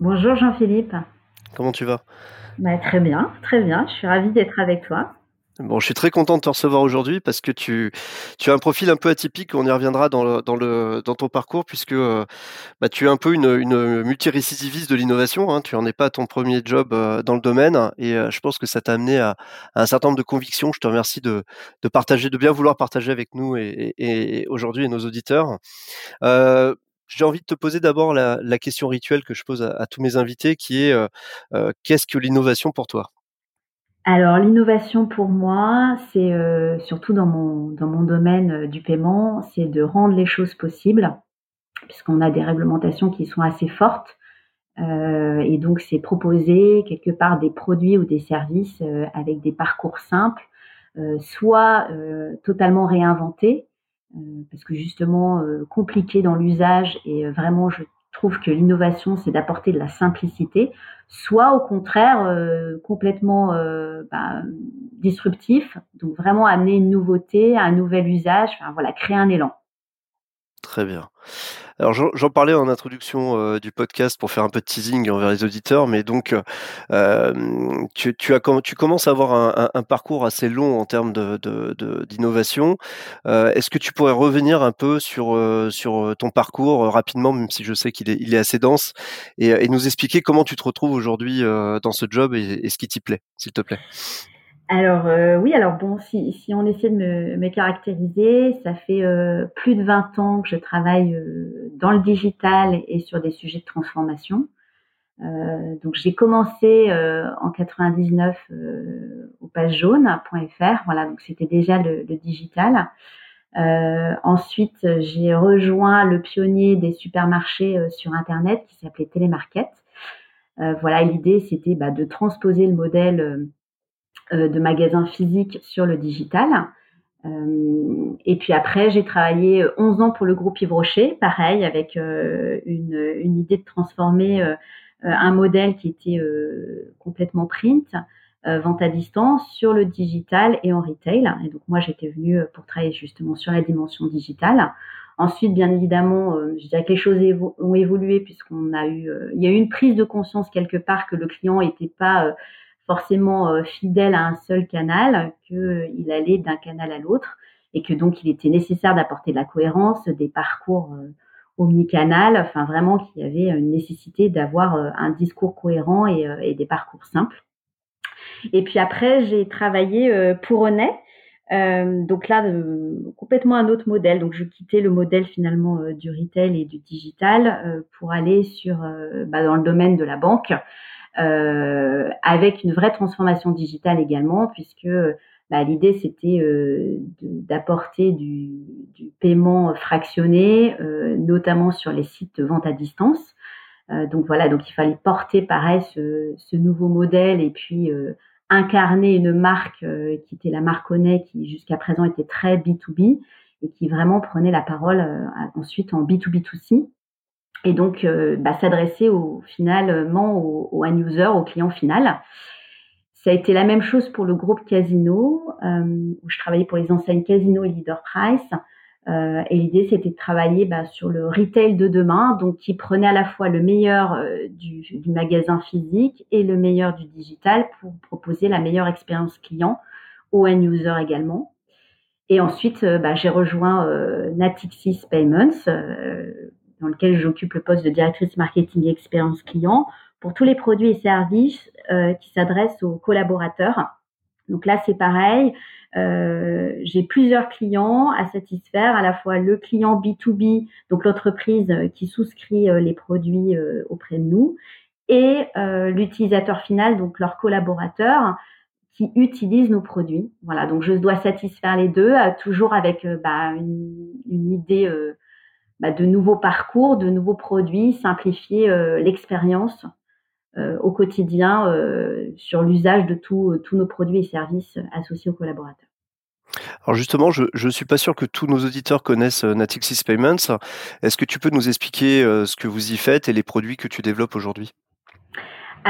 Bonjour Jean-Philippe. Comment tu vas? Bah, Très bien, très bien. Je suis ravie d'être avec toi. Bon, je suis très content de te recevoir aujourd'hui parce que tu, tu as un profil un peu atypique. On y reviendra dans, le, dans, le, dans ton parcours puisque euh, bah, tu es un peu une, une multirécidiviste de l'innovation. Hein. Tu n'en es pas à ton premier job euh, dans le domaine et euh, je pense que ça t'a amené à, un certain nombre de convictions. Je te remercie de, de partager, de bien vouloir partager avec nous et, et, aujourd'hui et nos auditeurs. Euh, j'ai envie de te poser d'abord la, question rituelle que je pose à, tous mes invités, qui est euh, qu'est-ce que l'innovation pour toi? Alors l'innovation pour moi, c'est euh, surtout dans mon, dans mon domaine euh, du paiement, c'est de rendre les choses possibles, puisqu'on a des réglementations qui sont assez fortes. Euh, et donc c'est proposer quelque part des produits ou des services avec des parcours simples, soit totalement réinventés, parce que justement compliqué dans l'usage et vraiment je trouve que l'innovation, c'est d'apporter de la simplicité, soit au contraire euh, complètement euh, bah, disruptif, donc vraiment amener une nouveauté, un nouvel usage, enfin voilà, créer un élan. Très bien. Alors j'en parlais en introduction euh, du podcast pour faire un peu de teasing envers les auditeurs, mais donc euh, tu, tu, commences à avoir un, parcours assez long en termes d'innovation. Euh, Est-ce que tu pourrais revenir un peu sur, ton parcours rapidement, même si je sais qu'il est, assez dense, et, nous expliquer comment tu te retrouves aujourd'hui dans ce job et ce qui t'y plaît, s'il te plaît? Alors euh, oui, alors bon, si, on essaie de me, caractériser, ça fait euh, plus de 20 ans que je travaille euh, dans le digital et sur des sujets de transformation. donc j'ai commencé en 99 au pagejaune.fr, voilà, donc c'était déjà le, digital. ensuite, j'ai rejoint le pionnier des supermarchés sur Internet qui s'appelait Télémarket. voilà, l'idée c'était bah, de transposer le modèle de magasins physiques sur le digital. Euh, et puis après, j'ai travaillé 11 ans pour le groupe Yves Rocher, pareil, avec euh, une, une, idée de transformer un modèle qui était complètement print, vente à distance, sur le digital et en retail. Et donc moi, j'étais venue pour travailler justement sur la dimension digitale. Ensuite, bien évidemment, je dirais que les choses ont évolué puisqu'on a eu, il y a eu une prise de conscience quelque part que le client n'était pas forcément euh, fidèle à un seul canal, qu'il allait d'un canal à l'autre et que donc il était nécessaire d'apporter de la cohérence, des parcours euh, omnicanal, enfin vraiment qu'il y avait une nécessité d'avoir euh, un discours cohérent et, des parcours simples. Et puis après, j'ai travaillé pour Onet. donc là, complètement un autre modèle. Donc je quittais le modèle finalement du retail et du digital pour aller sur bah, dans le domaine de la banque. Euh, avec une vraie transformation digitale également, puisque bah, l'idée c'était euh, d'apporter du, paiement fractionné, euh, notamment sur les sites de vente à distance. donc voilà, donc il fallait porter pareil ce, nouveau modèle et puis incarner une marque qui était la marque qui jusqu'à présent était très B2B et qui vraiment prenait la parole ensuite en B2B2C et donc euh, bah, s'adresser au finalement au, au end user, au client final. Ça a été la même chose pour le groupe Casino, euh, où je travaillais pour les enseignes Casino et Leader Price. Euh, et l'idée, c'était de travailler bah, sur le retail de demain, donc qui prenait à la fois le meilleur euh, du, du, magasin physique et le meilleur du digital pour proposer la meilleure expérience client au end user également. Et ensuite, euh, bah, j'ai rejoint Natixis Payments, dans lequel j'occupe le poste de directrice marketing et expérience client pour tous les produits et services euh, qui s'adressent aux collaborateurs. Donc là, c'est pareil. Euh, j'ai plusieurs clients à satisfaire, à la fois le client B2B, donc l'entreprise qui souscrit euh, les produits euh, auprès de nous, et euh, l'utilisateur final, donc leurs collaborateurs qui utilisent nos produits. Voilà, donc je dois satisfaire les deux, toujours avec bah, une, idée bah, de nouveaux parcours, de nouveaux produits, simplifier euh, l'expérience au quotidien sur l'usage de tous nos produits et services associés aux collaborateurs. Alors justement, je ne suis pas sûr que tous nos auditeurs connaissent Natixis Payments. Est-ce que tu peux nous expliquer ce que vous y faites et les produits que tu développes aujourd'hui?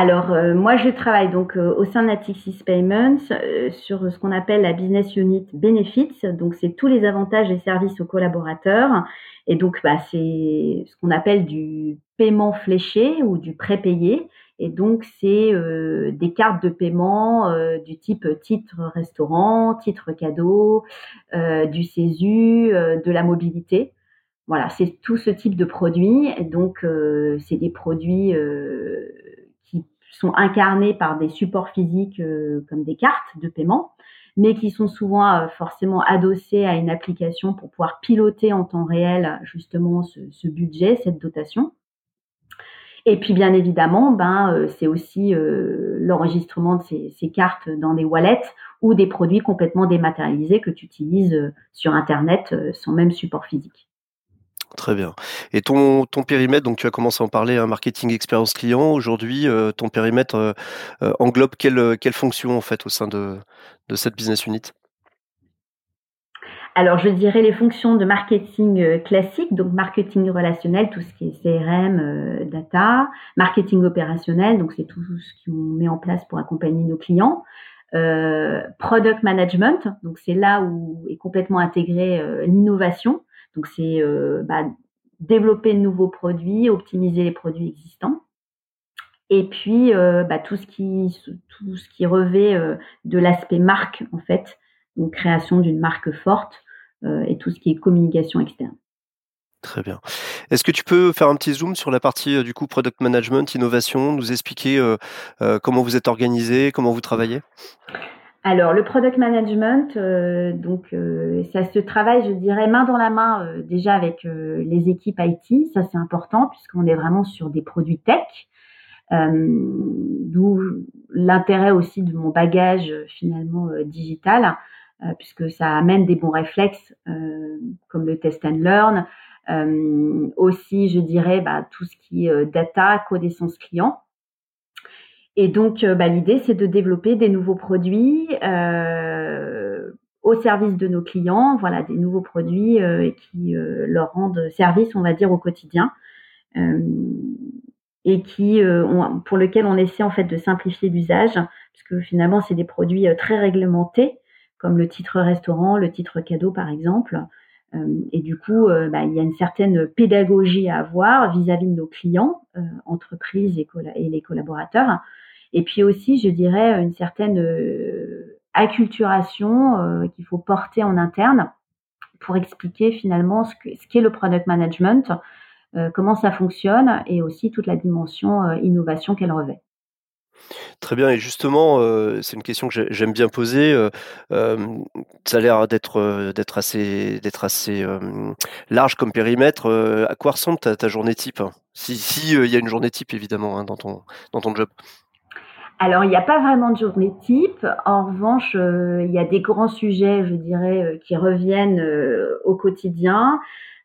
Alors, euh, moi, je travaille donc euh, au sein de Natixis Payments euh, sur ce qu'on appelle la business unit Benefits. Donc, c'est tous les avantages et services aux collaborateurs. Et donc, bah, c'est ce qu'on appelle du paiement fléché ou du prépayé. Et donc, c'est des cartes de paiement du type titre restaurant, titre cadeau, du CESU, de la mobilité. Voilà, c'est tout ce type de produits. Et donc, c'est des produits sont incarnés par des supports physiques euh, comme des cartes de paiement, mais qui sont souvent euh, forcément adossés à une application pour pouvoir piloter en temps réel justement ce, budget, cette dotation. Et puis bien évidemment, ben, euh, c'est aussi l'enregistrement de ces, cartes dans des wallets ou des produits complètement dématérialisés que tu utilises sur Internet sans même support physique. Très bien. Et ton, ton périmètre, donc tu as commencé à en parler, un hein, marketing expérience client. Aujourd'hui, euh, ton périmètre euh, euh, englobe quelle, quelle fonction en fait au sein de, de cette business unit? Alors, je dirais les fonctions de marketing classique, donc marketing relationnel, tout ce qui est CRM, data, marketing opérationnel, donc c'est tout ce qu'on met en place pour accompagner nos clients. product management, donc c'est là où est complètement intégrée l'innovation. Donc c'est euh, bah, développer de nouveaux produits, optimiser les produits existants. Et puis euh, bah, tout ce qui tout ce qui revêt euh, de l'aspect marque en fait, donc création d'une marque forte et tout ce qui est communication externe. Très bien. Est-ce que tu peux faire un petit zoom sur la partie du coup product management, innovation, nous expliquer comment vous êtes organisé, comment vous travaillez? Alors, le product management, euh, donc euh, ça se travaille, je dirais, main dans la main euh, déjà avec les équipes IT. Ça, c'est important puisqu'on est vraiment sur des produits tech. D'où l'intérêt aussi de mon bagage finalement digital, puisque ça amène des bons réflexes comme le test and learn. aussi, je dirais, bah, tout ce qui est data, connaissance client. Et donc, euh, bah, l'idée, c'est de développer des nouveaux produits euh, au service de nos clients, voilà, des nouveaux produits euh, qui leur rendent service, on va dire, au quotidien, et qui, pour lesquels on essaie en fait de simplifier l'usage, puisque finalement, c'est des produits très réglementés, comme le titre restaurant, le titre cadeau, par exemple. et du coup, bah, il y a une certaine pédagogie à avoir vis-à-vis de nos clients, entreprises et les collaborateurs, et puis aussi, je dirais, une certaine euh, acculturation euh, qu'il faut porter en interne pour expliquer finalement ce qu'est le product management, euh, comment ça fonctionne et aussi toute la dimension innovation qu'elle revêt. Très bien, et justement, c'est une question que j'aime bien poser. ça a l'air d'être assez large comme périmètre. à quoi ressemble ta, journée type? Si y a une journée type évidemment hein, dans ton dans ton job. Alors, il n'y a pas vraiment de journée type. En revanche, euh, il y a des grands sujets, je dirais, euh, qui reviennent euh, au quotidien.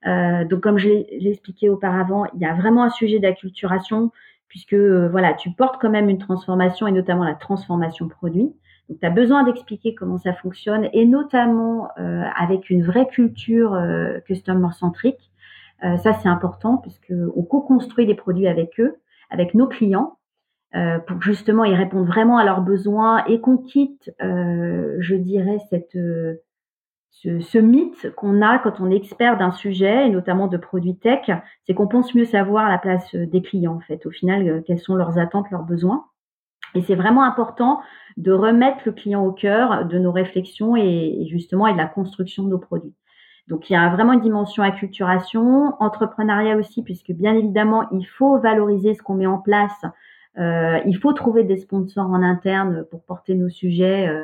donc, comme je l'ai expliqué auparavant, il y a vraiment un sujet d'acculturation, puisque voilà, tu portes quand même une transformation et notamment la transformation produit. Donc, tu as besoin d'expliquer comment ça fonctionne et notamment avec une vraie culture customer centrique. ça, c'est important puisqu'on co-construit les produits avec eux, avec nos clients. Euh, pour justement y répondre vraiment à leurs besoins et qu'on quitte, euh, je dirais, cette, euh, ce, mythe qu'on a quand on est expert d'un sujet, et notamment de produits tech, c'est qu'on pense mieux savoir la place des clients, en fait, au final, quelles sont leurs attentes, leurs besoins. Et c'est vraiment important de remettre le client au cœur de nos réflexions et, et justement et de la construction de nos produits. Donc il y a vraiment une dimension acculturation, entrepreneuriat aussi, puisque bien évidemment, il faut valoriser ce qu'on met en place il faut trouver des sponsors en interne pour porter nos sujets. Euh,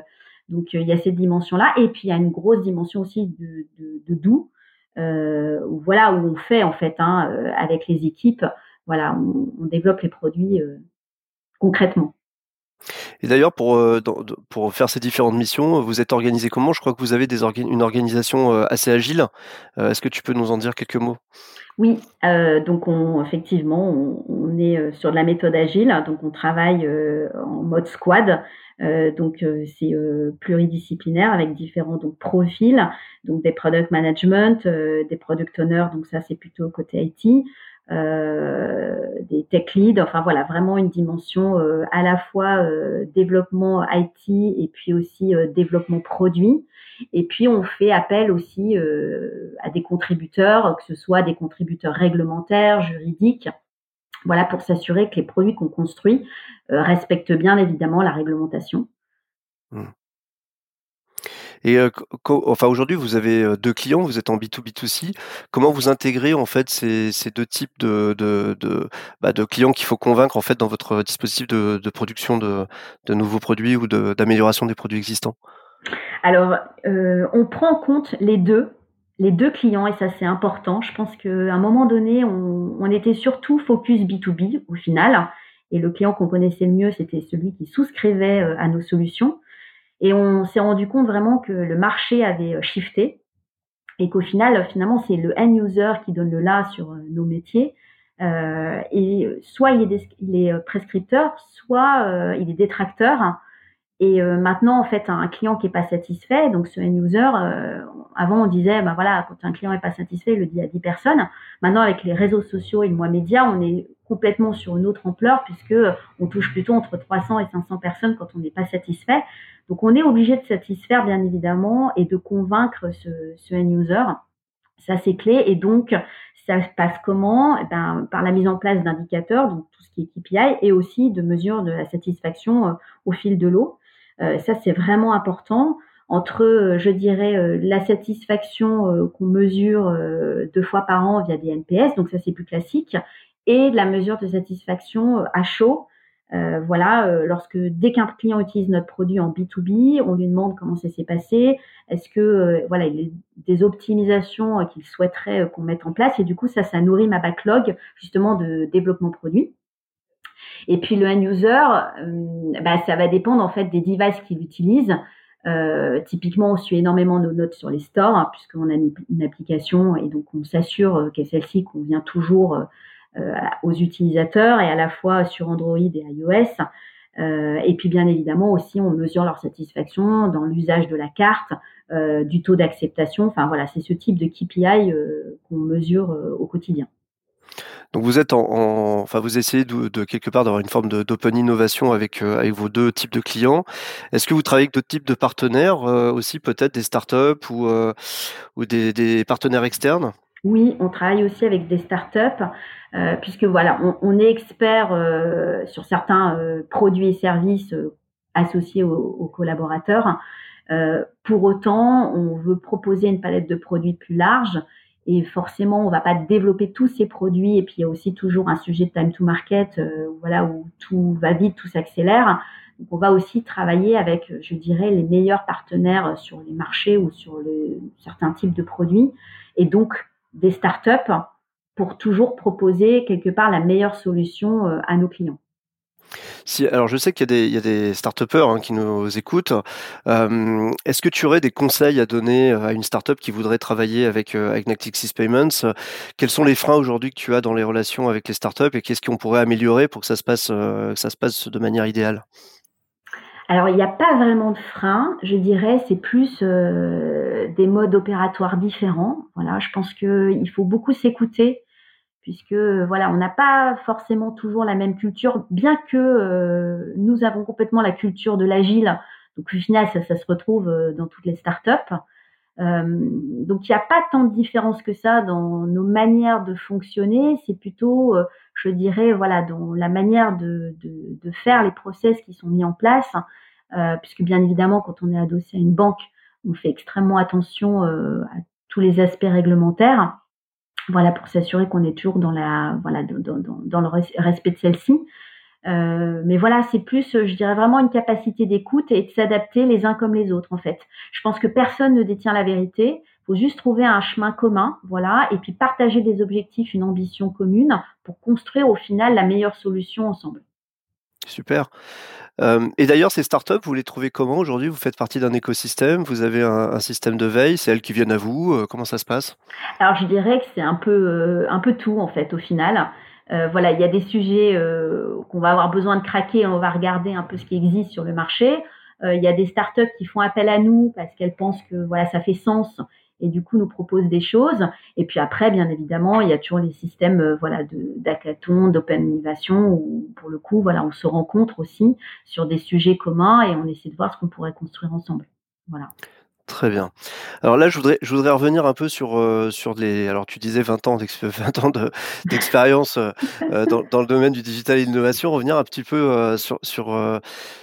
donc il y a cette dimension-là. Et puis il y a une grosse dimension aussi de, de, de doux, euh, où, voilà, où on fait en fait hein, avec les équipes. Voilà, on, développe les produits concrètement. Et d'ailleurs, pour, pour faire ces différentes missions, vous êtes organisé comment? Je crois que vous avez des une organisation assez agile. Est-ce que tu peux nous en dire quelques mots? Oui, donc on, effectivement, on est sur de la méthode agile, donc on travaille en mode squad. donc c'est pluridisciplinaire avec différents donc profils, donc des product management, des product owners, donc ça c'est plutôt côté IT, des tech leads, enfin voilà vraiment une dimension à la fois développement IT et puis aussi développement produit. Et puis, on fait appel aussi euh, à des contributeurs, que ce soit des contributeurs réglementaires, juridiques, voilà, pour s'assurer que les produits qu'on construit euh, respectent bien évidemment la réglementation. Mmh. Et euh, enfin aujourd'hui, vous avez deux clients, vous êtes en B2B2C. Comment vous intégrez en fait ces, deux types de, de, de, bah, de clients qu'il faut convaincre en fait dans votre dispositif de, de production de, de nouveaux produits ou d'amélioration des produits existants? Alors, euh, on prend en compte les deux, les deux clients, et ça c'est important. Je pense qu'à un moment donné, on, était surtout focus B2B au final, et le client qu'on connaissait le mieux, c'était celui qui souscrivait euh, à nos solutions. Et on s'est rendu compte vraiment que le marché avait euh, shifté, et qu'au final, finalement, c'est le end user qui donne le là sur nos métiers. et soit il est prescripteur, soit il est détracteur. Et euh, maintenant, en fait, un client qui est pas satisfait, donc ce end user, euh, avant on disait, ben voilà, quand un client est pas satisfait, il le dit à 10 personnes. Maintenant, avec les réseaux sociaux et le mois média, on est complètement sur une autre ampleur puisque on touche plutôt entre 300 et 500 personnes quand on n'est pas satisfait. Donc, on est obligé de satisfaire, bien évidemment, et de convaincre ce, ce end user. Ça, c'est clé. Et donc, ça se passe comment? Eh ben, Par la mise en place d'indicateurs, donc tout ce qui est KPI, et aussi de mesures de la satisfaction euh, au fil de l'eau. Euh, ça, c'est vraiment important entre, euh, je dirais, euh, la satisfaction qu'on mesure deux fois par an via des NPS, donc ça c'est plus classique, et la mesure de satisfaction à chaud. voilà, lorsque dès qu'un client utilise notre produit en B2B, on lui demande comment ça s'est passé, est-ce que voilà, il y a des optimisations qu'il souhaiterait qu'on mette en place, et du coup ça, ça nourrit ma backlog justement de développement produit. Et puis le end user, euh, bah, ça va dépendre en fait des devices qu'il utilise. Euh, typiquement, on suit énormément nos notes sur les stores, hein, puisqu'on a une, application et donc on s'assure euh, que celle-ci convient toujours aux utilisateurs et à la fois sur Android et iOS. et puis bien évidemment aussi, on mesure leur satisfaction dans l'usage de la carte, du taux d'acceptation. Enfin voilà, c'est ce type de KPI qu'on mesure au quotidien. Donc vous êtes en, enfin vous essayez de, quelque part d'avoir une forme d'open innovation avec euh, avec vos deux types de clients. Est-ce que vous travaillez avec d'autres types de partenaires euh, aussi, peut-être des startups ou euh, ou des, partenaires externes? Oui, on travaille aussi avec des startups. puisque voilà, on, est expert sur certains produits et services associés aux collaborateurs. pour autant, on veut proposer une palette de produits plus large et forcément, on va pas développer tous ces produits. Et puis, il y a aussi toujours un sujet de time to market, euh, voilà, où tout va vite, tout s'accélère. Donc, on va aussi travailler avec, je dirais, les meilleurs partenaires sur les marchés ou sur le, certains types de produits. Et donc, des startups pour toujours proposer quelque part la meilleure solution euh, à nos clients. Alors je sais qu'il y a des, start-upers hein, qui nous écoutent. Euh, est-ce que tu aurais des conseils à donner euh, à une start-up qui voudrait travailler avec, euh, avec Natixis Payments? Quels sont les freins aujourd'hui que tu as dans les relations avec les start-up et qu'est-ce qu'on pourrait améliorer pour que ça se passe, ça se passe de manière idéale? Alors, il n'y a pas vraiment de freins, je dirais, c'est plus des modes opératoires différents. Voilà, je pense qu'il faut beaucoup s'écouter puisque voilà, on n'a pas forcément toujours la même culture, bien que euh, nous avons complètement la culture de l'agile. Donc au final, ça, se retrouve euh, dans toutes les startups. Euh, donc il n'y a pas tant de différence que ça dans nos manières de fonctionner. C'est plutôt, je dirais, voilà, dans la manière de, de, faire les process qui sont mis en place, puisque bien évidemment, quand on est adossé à une banque, on fait extrêmement attention à tous les aspects réglementaires voilà, pour s'assurer qu'on est toujours dans, la, voilà, dans, dans, le respect de celle-ci. Euh, mais voilà, c'est plus, je dirais vraiment une capacité d'écoute et de s'adapter les uns comme les autres en fait. Je pense que personne ne détient la vérité. Il faut juste trouver un chemin commun, voilà, et puis partager des objectifs, une ambition commune pour construire au final la meilleure solution ensemble. Super. et d'ailleurs, ces startups, vous les trouvez comment aujourd'hui? Vous faites partie d'un écosystème, vous avez un, système de veille, c'est elles qui viennent à vous, comment ça se passe? Alors je dirais que c'est un peu, un peu tout en fait au final. voilà, il y a des sujets qu'on va avoir besoin de craquer. On va regarder un peu ce qui existe sur le marché. il y a des startups qui font appel à nous parce qu'elles pensent que voilà, ça fait sens et du coup nous proposent des choses. Et puis après, bien évidemment, il y a toujours les systèmes voilà d'hackathon, d'open innovation où pour le coup, voilà, on se rencontre aussi sur des sujets communs et on essaie de voir ce qu'on pourrait construire ensemble. Voilà. Très bien. Alors là, je voudrais, je voudrais revenir un peu sur, euh, sur les. Alors, tu disais 20 ans, 20 ans d'expérience euh, euh, dans, dans, le domaine du digital et de l'innovation. Revenir un petit peu sur, sur,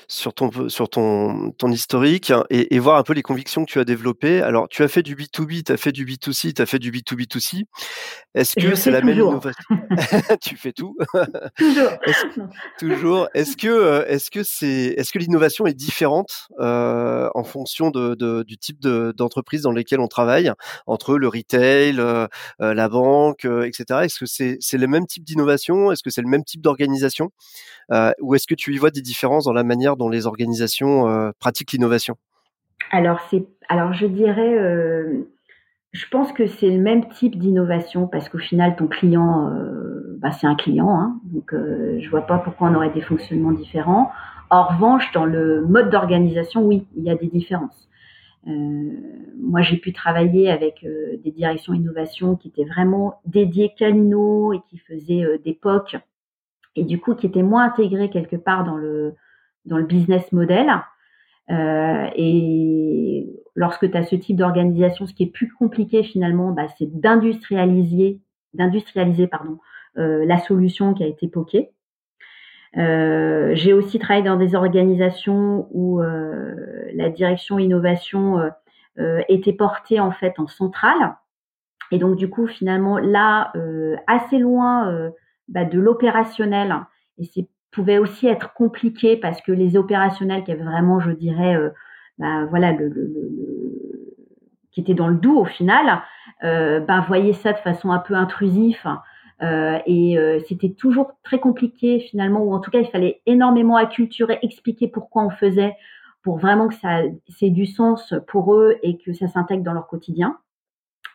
sur ton, sur ton, ton historique et, et, voir un peu les convictions que tu as développées. Alors, tu as fait du B2B, tu as fait du B2C, tu as fait du B2B2C. Est-ce que c'est la même innovation? Tu fais tout Toujours. toujours. Est-ce que est-ce que c'est est-ce que l'innovation est différente en fonction de, de, du type d'entreprise dans lesquelles on travaille entre le retail, euh, euh la banque, euh, etc. Est-ce que c'est le même type d'innovation? Est-ce que c'est le même type d'organisation? Ou est-ce que tu y vois des différences dans la manière dont les organisations pratiquent l'innovation? Alors, alors je dirais, je pense que c'est le même type d'innovation parce qu'au final, ton client, bah, c'est un client, hein, donc je vois pas pourquoi on aurait des fonctionnements différents. En revanche, dans le mode d'organisation, oui, il y a des différences. Moi, j'ai pu travailler avec des directions innovation qui étaient vraiment dédiées l'INO et qui faisaient des POC et du coup qui étaient moins intégrées quelque part dans le, dans le business model. Euh, et lorsque tu as ce type d'organisation, ce qui est plus compliqué finalement, bah, c'est d'industrialiser, d'industrialiser pardon, euh, la solution qui a été poquée. Euh, j'ai aussi travaillé dans des organisations où la direction innovation était portée en fait en centrale. Et donc du coup finalement là, assez loin bah, de l'opérationnel, et c'est pouvait aussi être compliqué parce que les opérationnels qui avaient vraiment, je dirais, euh, bah, voilà, qui étaient dans le doux au final, euh, bah, voyaient ça de façon un peu intrusive. Euh, et euh, c'était toujours très compliqué finalement, ou en tout cas il fallait énormément acculturer, expliquer pourquoi on faisait, pour vraiment que ça ait du sens pour eux et que ça s'intègre dans leur quotidien.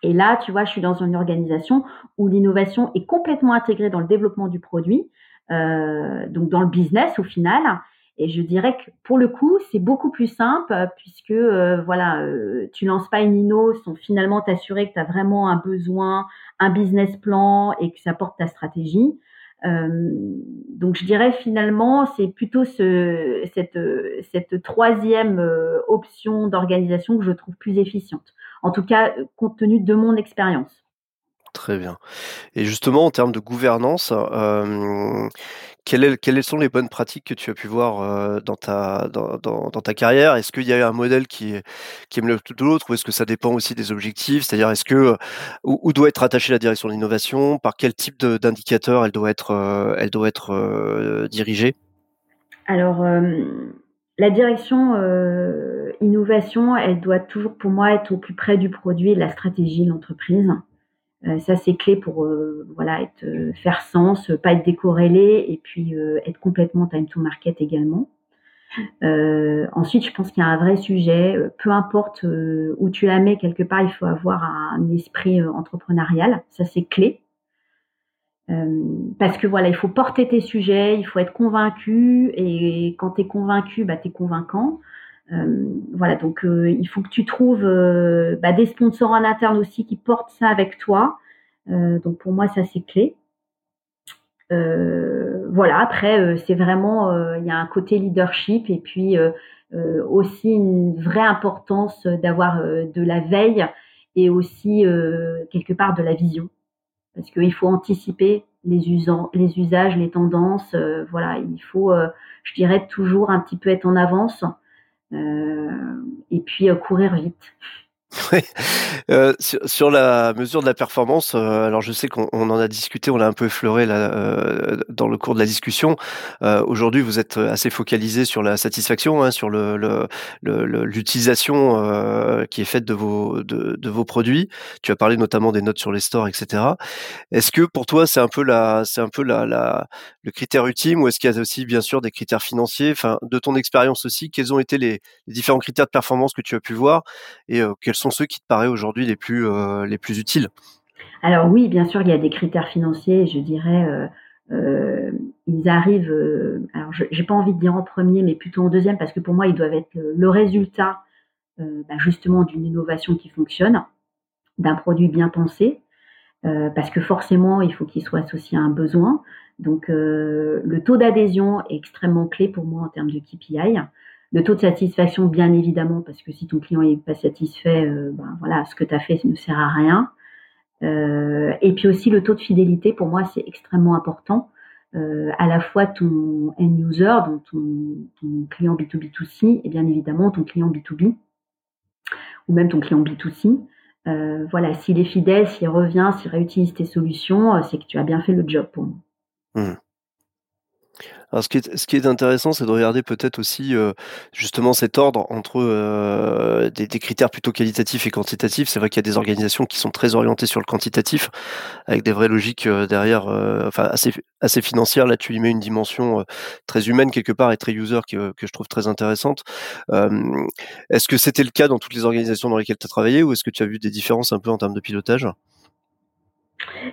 Et là, tu vois, je suis dans une organisation où l'innovation est complètement intégrée dans le développement du produit. Euh, donc dans le business au final. Et je dirais que pour le coup, c'est beaucoup plus simple euh, puisque euh, voilà, tu lances pas une inno sans finalement t'assurer que tu as vraiment un besoin, un business plan et que ça porte ta stratégie. donc je dirais finalement, c'est plutôt ce, cette, cette troisième option d'organisation que je trouve plus efficiente. En tout cas, compte tenu de mon expérience. Très bien. Et justement, en termes de gouvernance, quelles, sont les bonnes pratiques que tu as pu voir dans, ta, carrière? Est-ce qu'il y a un modèle qui, qui le tout de l'autre ou est-ce que ça dépend aussi des objectifs? C'est-à-dire, est-ce que où, doit être attachée la direction de l'innovation? Par quel type d'indicateur elle doit être, elle doit être dirigée? Alors, la direction innovation, elle doit toujours, pour moi, être au plus près du produit et de la stratégie de l'entreprise. Euh, ça, c'est clé pour euh, voilà, être, euh, faire sens, pas être décorrélé et puis être complètement time to market également. ensuite, je pense qu'il y a un vrai sujet. Peu importe où tu la mets, quelque part, il faut avoir un esprit entrepreneurial. Ça, c'est clé. parce que voilà, il faut porter tes sujets, il faut être convaincu, et quand tu es convaincu, bah, tu es convaincant. Euh, voilà, donc euh, il faut que tu trouves euh, bah, des sponsors en interne aussi qui portent ça avec toi. donc pour moi, ça c'est clé. voilà, après, c'est vraiment, il y a un côté leadership et puis aussi une vraie importance d'avoir de la veille et aussi quelque part de la vision. Parce qu'il faut anticiper les, les usages, les tendances. voilà, il faut, je dirais, toujours un petit peu être en avance et puis euh, courir vite. Euh, sur, la mesure de la performance, euh, alors je sais qu'on en a discuté, on l'a un peu effleuré euh, dans le cours de la discussion. Aujourd'hui, vous êtes assez focalisé sur la satisfaction, hein, sur l'utilisation qui est faite de vos, produits. Tu as parlé notamment des notes sur les stores, etc. Est-ce que pour toi, c'est un peu le critère ultime, ou est-ce qu'il y a aussi bien sûr des critères financiers? Enfin, de ton expérience aussi, quels ont été les, différents critères de performance que tu as pu voir et quels ceux qui te paraissent aujourd'hui les plus, euh, utiles? Alors oui, bien sûr, il y a des critères financiers, je dirais. Euh, ils arrivent, alors j'ai pas envie de dire en premier, mais plutôt en deuxième, parce que pour moi, ils doivent être le, résultat bah, justement d'une innovation qui fonctionne, d'un produit bien pensé, parce que forcément, il faut qu'il soit associé à un besoin. Donc, le taux d'adhésion est extrêmement clé pour moi en termes de KPI. Le taux de satisfaction, bien évidemment, parce que si ton client n'est pas satisfait, ben voilà, ce que tu as fait ne sert à rien. Euh, et puis aussi le taux de fidélité, pour moi, c'est extrêmement important. Euh, à la fois ton end user, donc ton, client B2B2C, et bien évidemment ton client B2B, ou même ton client B2C. Euh, voilà, s'il est fidèle, s'il revient, s'il réutilise tes solutions, c'est que tu as bien fait le job pour moi. Mmh. Alors, ce qui est, ce qui est intéressant, c'est de regarder peut-être aussi euh, justement cet ordre entre euh, des, des, critères plutôt qualitatifs et quantitatifs. C'est vrai qu'il y a des organisations qui sont très orientées sur le quantitatif, avec des vraies logiques euh, derrière, enfin assez, assez financières. Là, tu y mets une dimension très humaine quelque part et très user que, que je trouve très intéressante. est-ce que c'était le cas dans toutes les organisations dans lesquelles tu as travaillé, ou est-ce que tu as vu des différences un peu en termes de pilotage?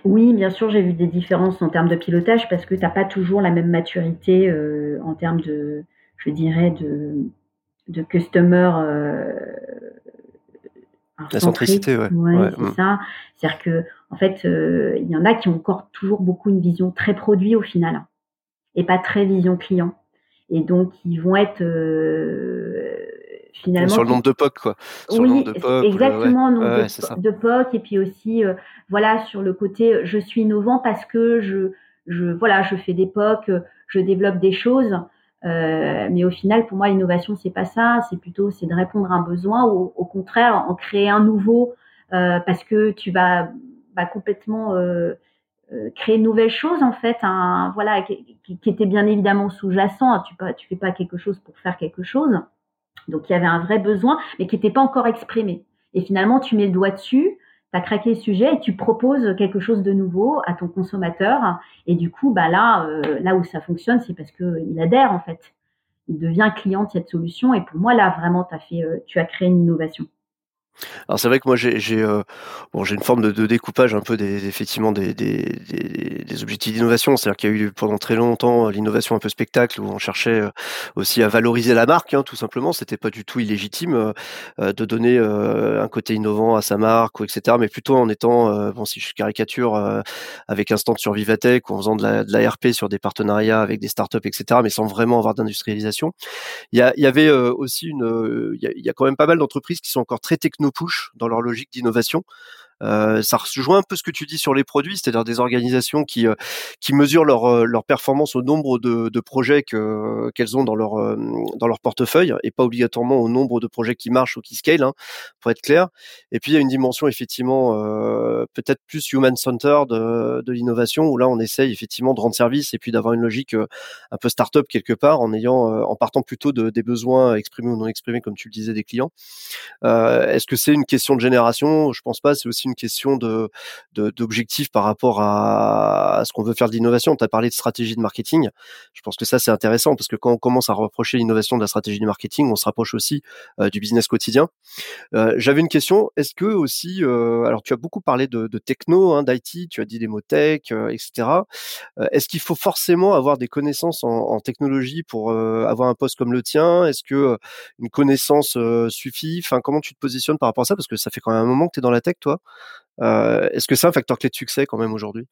Oui, bien sûr, j'ai vu des différences en termes de pilotage parce que tu n'as pas toujours la même maturité euh, en termes de, je dirais, de, de customer. Euh, la centricité, ouais. ouais, c'est mm. ça. C'est-à-dire que, en fait, euh, il y en a qui ont encore toujours beaucoup une vision très produit au final et pas très vision client. Et donc, ils vont être finalement. Sur le nombre de POC, quoi. Sur oui, le nombre de exactement, nombre de, de, POC, et puis aussi, euh, voilà, sur le côté, euh, je suis innovant parce que je, je, voilà, je fais des POC, euh, je développe des choses. Euh, mais au final, pour moi, l'innovation, c'est pas ça. C'est plutôt, c'est de répondre à un besoin ou au contraire, en créer un nouveau euh, parce que tu vas, complètement euh, créer une nouvelle chose en fait, un, voilà, qui, qui, était bien évidemment sous-jacent. Tu, tu fais pas quelque chose pour faire quelque chose. Donc il y avait un vrai besoin, mais qui n'était pas encore exprimé. Et finalement, tu mets le doigt dessus, tu as craqué le sujet et tu proposes quelque chose de nouveau à ton consommateur. Et du coup, bah là, euh, là où ça fonctionne, c'est parce qu'il adhère en fait. Il devient client de cette solution. Et pour moi, là, vraiment, euh, tu as créé une innovation. Alors c'est vrai que moi j'ai j'ai euh, bon une forme de, découpage un peu des effectivement des, des, des, des objectifs d'innovation, c'est-à-dire qu'il y a eu pendant très longtemps l'innovation un peu spectacle où on cherchait euh, aussi à valoriser la marque, hein, tout simplement. C'était pas du tout illégitime euh, de donner un côté innovant à sa marque ou etc. Mais plutôt en étant bon si je caricature avec un stand sur Vivatech ou en faisant de la, de la RP sur des partenariats avec des startups etc. Mais sans vraiment avoir d'industrialisation. Il y, a, il y avait aussi une il y, a, y a quand même pas mal d'entreprises qui sont encore très techno push dans leur logique d'innovation. Euh, ça rejoint un peu ce que tu dis sur les produits, c'est-à-dire des organisations qui euh, qui mesurent leur euh, leur performance au nombre de, de projets que qu'elles ont dans leur dans leur portefeuille et pas obligatoirement au nombre de projets qui marchent ou qui scale, hein, pour être clair. Et puis il y a une dimension effectivement peut-être plus human centered de, de l'innovation où là on essaye effectivement de rendre service et puis d'avoir une logique un peu start-up quelque part en ayant en partant plutôt de, des besoins exprimés ou non exprimés comme tu le disais des clients. Est-ce que c'est une question de génération? Je pense pas. C'est aussi une question de d'objectif par rapport à, ce qu'on veut faire de l'innovation. Tu as parlé de stratégie de marketing. Je pense que ça c'est intéressant parce que quand on commence à reprocher l'innovation de la stratégie du marketing, on se rapproche aussi euh, du business quotidien. Euh, j'avais une question. Est-ce que aussi, euh, alors tu as beaucoup parlé de, techno, hein, d'IT, tu as dit des mots tech, etc. Est-ce qu'il faut forcément avoir des connaissances en, technologie pour avoir un poste comme le tien? Est-ce que une connaissance suffit? Comment tu te positionnes par rapport à ça? Parce que ça fait quand même un moment que tu es dans la tech, toi. Euh, est-ce que c'est un facteur clé de succès quand même aujourd'hui?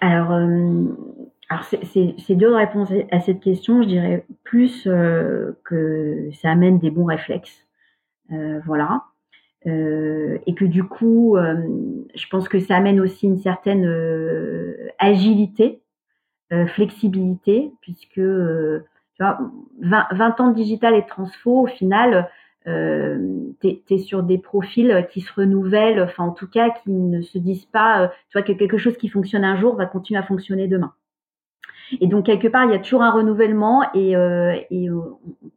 Alors, euh, alors c'est dur de répondre à cette question. Je dirais plus euh, que ça amène des bons réflexes. voilà. et que du coup, je pense que ça amène aussi une certaine agilité, flexibilité, puisque tu vois, 20, 20, ans de digital et de transfo, au final, euh, tu es, sur des profils qui se renouvellent, enfin en tout cas qui ne se disent pas, euh, tu vois, que quelque chose qui fonctionne un jour va continuer à fonctionner demain. Et donc quelque part, il y a toujours un renouvellement et, euh, euh,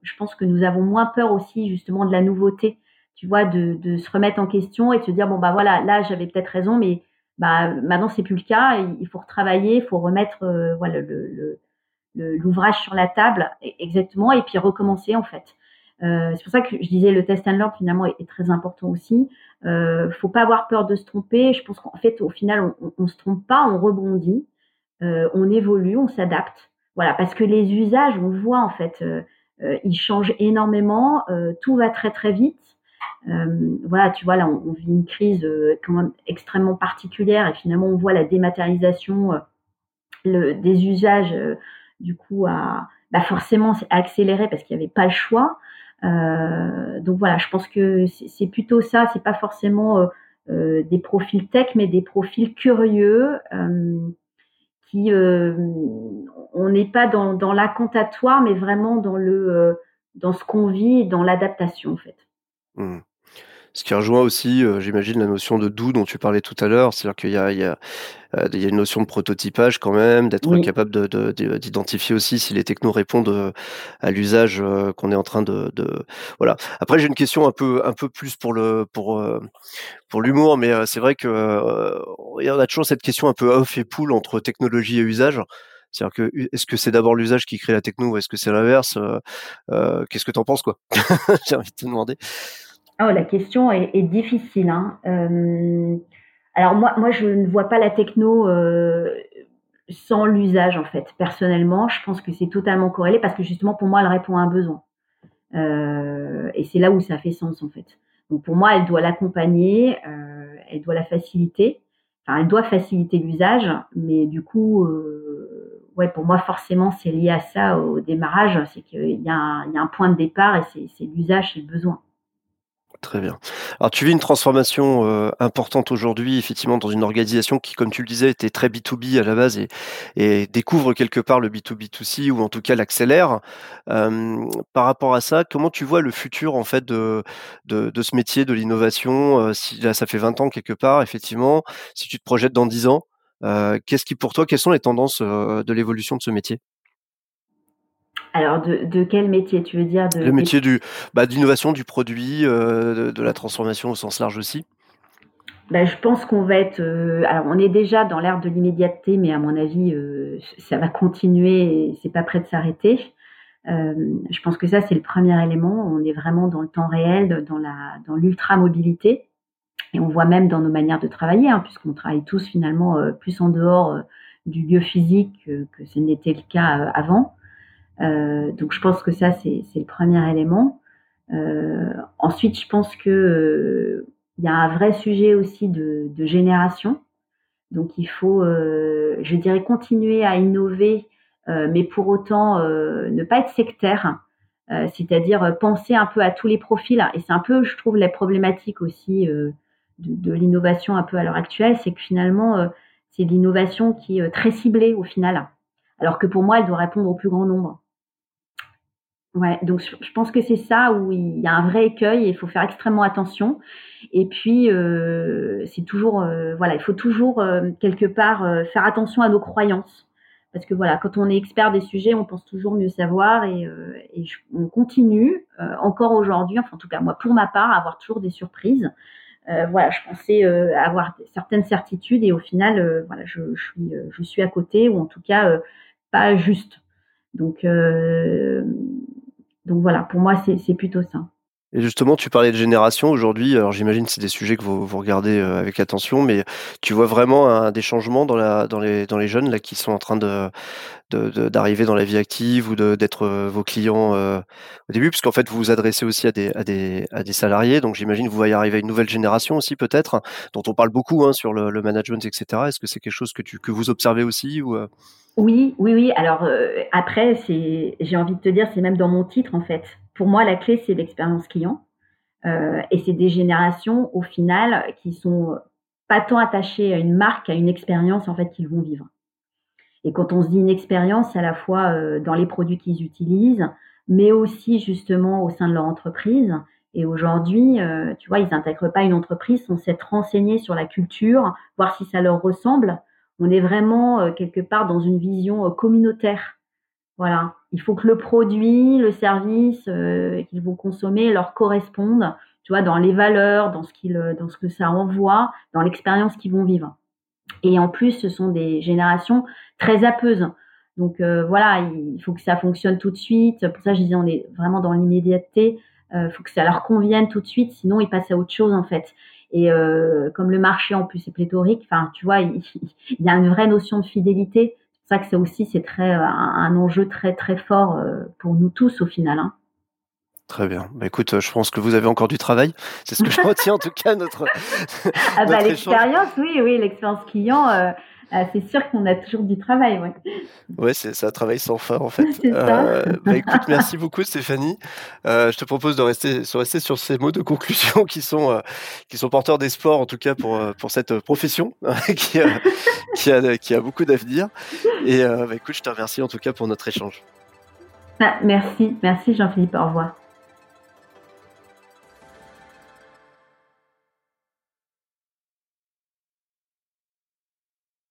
je pense que nous avons moins peur aussi justement de la nouveauté, tu vois, de, se remettre en question et de se dire bon bah voilà, là j'avais peut-être raison, mais bah maintenant c'est plus le cas, il faut retravailler, il faut remettre euh, voilà l'ouvrage sur la table e-, exactement et puis recommencer en fait. Euh, c'est pour ça que je disais le test and learn finalement est, très important aussi. Euh, faut pas avoir peur de se tromper. Je pense qu'en fait au final on, on, se trompe pas, on rebondit. on évolue, on s'adapte. Voilà, parce que les usages, on voit en fait, ils changent énormément, tout va très très vite. voilà, tu vois, là, on, vit une crise quand même extrêmement particulière et finalement, on voit la dématérialisation des usages, du coup, à, bah forcément accéléré parce qu'il n'y avait pas le choix. Euh, donc voilà, je pense que c'est plutôt ça, c'est pas forcément euh, euh, des profils tech, mais des profils curieux qui, on n'est pas dans, dans mais vraiment dans le, dans ce qu'on vit, dans l'adaptation en fait. Mmh. Ce qui rejoint aussi, euh, j'imagine, la notion de doux dont tu parlais tout à l'heure, c'est-à-dire qu'il y a, il y, a, euh, il y a une notion de prototypage quand même, d'être capable de, d'identifier aussi si les technos répondent euh, à l'usage qu'on est en train de, de... voilà. Après, j'ai une question un peu, un peu plus pour le, pour, pour l'humour, mais c'est vrai que y on a toujours cette question un peu off et pool entre technologie et usage. C'est-à-dire que est-ce que c'est d'abord l'usage qui crée la techno ou est-ce que c'est l'inverse Qu'est-ce que tu en penses quoi? J'ai envie de te demander. Oh, la question est, difficile. Hein. Euh, alors moi, moi, je ne vois pas la techno euh, sans l'usage en fait. Personnellement, je pense que c'est totalement corrélé parce que justement pour moi, elle répond à un besoin. Euh, et c'est là où ça fait sens en fait. Donc pour moi, elle doit l'accompagner, elle doit la faciliter. Enfin, elle doit faciliter l'usage, mais du coup, ouais, pour moi forcément, c'est lié à ça au démarrage. C'est qu'il y, a un point de départ et c'est l'usage, c'est le besoin. Très bien. Alors tu vis une transformation euh, importante aujourd'hui, effectivement, dans une organisation qui, comme tu le disais, était très B2B à la base et, découvre quelque part le B2B2C ou en tout cas l'accélère. Euh, par rapport à ça, comment tu vois le futur en fait de, de, ce métier, de l'innovation euh, Si là, ça fait 20 ans quelque part, effectivement, si tu te projettes dans 10 ans, qu'est-ce qui pour toi, quelles sont les tendances de l'évolution de ce métier? Alors, de, quel métier? Tu veux dire Le métier du, bah, d'innovation du produit, euh, de, la transformation au sens large aussi. Bah, je pense qu'on va être. Euh, alors, on est déjà dans l'ère de l'immédiateté, mais à mon avis, euh, ça va continuer et c'est pas prêt de s'arrêter. je pense que ça, c'est le premier élément. On est vraiment dans le temps réel, dans la, dans l'ultra mobilité, et on voit même dans nos manières de travailler, hein, puisqu'on travaille tous finalement plus en dehors du lieu physique que, que ce n'était le cas avant. Euh, donc je pense que ça, c'est le premier élément. Euh, ensuite, je pense que euh, il y a un vrai sujet aussi de, de génération. Donc il faut, je dirais, continuer à innover, mais pour autant ne pas être sectaire. c'est-à-dire penser un peu à tous les profils. Et c'est un peu, je trouve, la problématique aussi de, de l'innovation un peu à l'heure actuelle, c'est que finalement, c'est l'innovation qui est très ciblée au final, alors que pour moi, elle doit répondre au plus grand nombre. Ouais, donc je pense que c'est ça où il y a un vrai écueil et il faut faire extrêmement attention. Et puis euh, c'est toujours, euh, voilà, il faut toujours euh, quelque part faire attention à nos croyances, parce que voilà, quand on est expert des sujets, on pense toujours mieux savoir et, on continue encore aujourd'hui, enfin en tout cas moi pour ma part, à avoir toujours des surprises. voilà, je pensais avoir certaines certitudes et au final, voilà, je, suis, je suis à côté ou en tout cas pas juste. Donc donc voilà, pour moi, c'est plutôt ça. Et justement, tu parlais de génération aujourd'hui. Alors j'imagine que c'est des sujets que vous, vous regardez euh, avec attention, mais tu vois vraiment des changements dans, les, dans les jeunes là qui sont en train de d'arriver dans la vie active ou d'être euh, vos clients euh, au début, puisqu'en fait vous vous adressez aussi à des, à des, à des salariés. Donc j'imagine que vous voyez arriver à une nouvelle génération aussi peut-être, dont on parle beaucoup hein, sur le, le, management, etc. Est-ce que c'est quelque chose que, tu, que vous observez aussi ou oui, oui, oui. Alors euh, après, c'est, j'ai envie de te dire, c'est même dans mon titre en fait. Pour moi, la clé, c'est l'expérience client. Euh, et c'est des générations au final qui sont pas tant attachées à une marque, à une expérience en fait qu'ils vont vivre. Et quand on se dit une expérience, c'est à la fois euh, dans les produits qu'ils utilisent, mais aussi justement au sein de leur entreprise. Et aujourd'hui, tu vois, ils n'intègrent pas une entreprise sans s'être renseignés sur la culture, voir si ça leur ressemble on est vraiment euh, quelque part dans une vision euh, communautaire. Voilà, il faut que le produit, le service euh, qu'ils vont consommer leur correspondent, tu vois, dans les valeurs, dans ce qu'ils, dans ce que ça envoie, dans l'expérience qu'ils vont vivre. Et en plus, ce sont des générations très apeuses. Donc voilà, il faut que ça fonctionne tout de suite. Pour ça, je disais, on est vraiment dans l'immédiateté. Il faut que ça leur convienne tout de suite, sinon ils passent à autre chose en fait. Et euh, comme le marché en plus est pléthorique, enfin, tu vois, il, y a une vraie notion de fidélité. ça que c'est aussi c'est très un, enjeu très très fort pour nous tous au final. Hein. Très bien. Bah, écoute, je pense que vous avez encore du travail. C'est ce que je retiens en tout cas notre. ah bah, l'expérience, oui, oui, l'expérience client. Ah, c'est sûr qu'on a toujours du travail. Ouais, ouais c'est un travail sans fin en fait. Euh, bah, écoute, merci beaucoup Stéphanie. Euh, je te propose de rester, de rester sur ces mots de conclusion qui sont, euh, qui sont porteurs d'espoir en tout cas pour, pour cette profession qui, a, qui, a, qui, a, beaucoup d'avenir. Et bah, écoute, je te remercie en tout cas pour notre échange. Ah, merci, merci Jean-Philippe. Au revoir.